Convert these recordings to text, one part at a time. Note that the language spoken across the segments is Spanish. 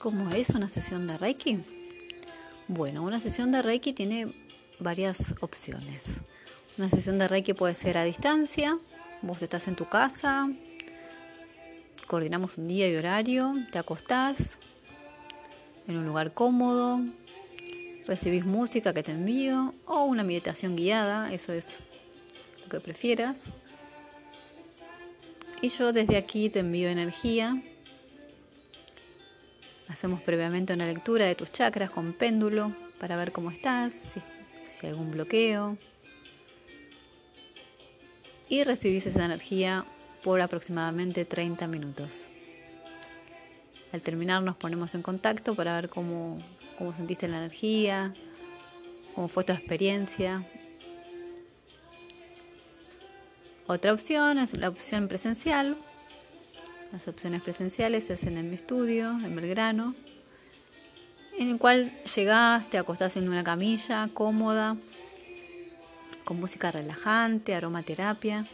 cómo es una sesión de Reiki? Bueno, una sesión de Reiki tiene varias opciones. Una sesión de Reiki puede ser a distancia, vos estás en tu casa, coordinamos un día y horario, te acostás en un lugar cómodo, recibís música que te envío o una meditación guiada, eso es lo que prefieras. Y yo desde aquí te envío energía Hacemos previamente una lectura de tus chakras con péndulo para ver cómo estás, si, hay algún bloqueo. Y recibís esa energía por aproximadamente 30 minutos. Al terminar nos ponemos en contacto para ver cómo, cómo sentiste la energía, cómo fue tu experiencia. Otra opción es la opción presencial, las opciones presenciales se hacen en mi estudio, en Belgrano, en el cual llegás, te acostás en una camilla cómoda, con música relajante, aromaterapia.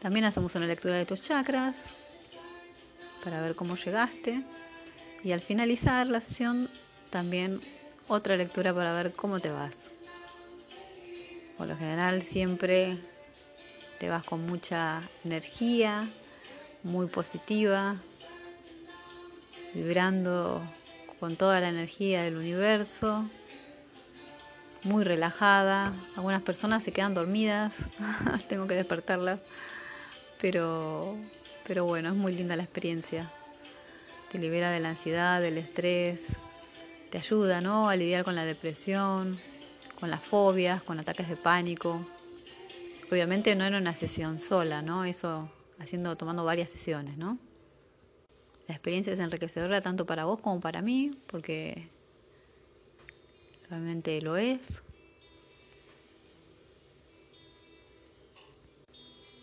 También hacemos una lectura de tus chakras para ver cómo llegaste. Y al finalizar la sesión, también otra lectura para ver cómo te vas. Por lo general siempre te vas con mucha energía, muy positiva, vibrando con toda la energía del universo, muy relajada. Algunas personas se quedan dormidas, tengo que despertarlas, pero, pero bueno, es muy linda la experiencia. Te libera de la ansiedad, del estrés, te ayuda ¿no? a lidiar con la depresión, con las fobias, con ataques de pánico. Obviamente no era una sesión sola, ¿no? Eso haciendo, tomando varias sesiones, ¿no? La experiencia es enriquecedora tanto para vos como para mí, porque realmente lo es.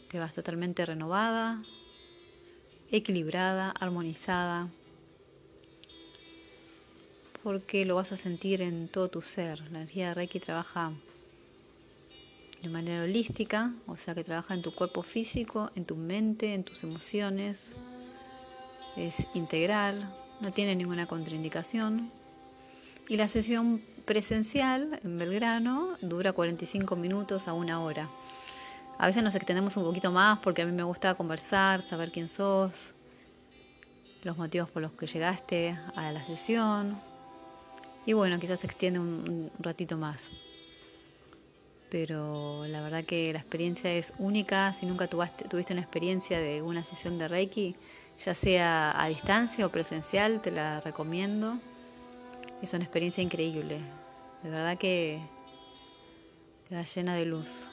Te vas totalmente renovada, equilibrada, armonizada, porque lo vas a sentir en todo tu ser. La energía de Reiki trabaja de manera holística, o sea que trabaja en tu cuerpo físico, en tu mente, en tus emociones. Es integral, no tiene ninguna contraindicación. Y la sesión presencial en Belgrano dura 45 minutos a una hora. A veces nos extendemos un poquito más porque a mí me gusta conversar, saber quién sos, los motivos por los que llegaste a la sesión. Y bueno, quizás se extiende un, un ratito más pero la verdad que la experiencia es única. Si nunca tuviste una experiencia de una sesión de Reiki, ya sea a distancia o presencial, te la recomiendo. Es una experiencia increíble. De verdad que te va llena de luz.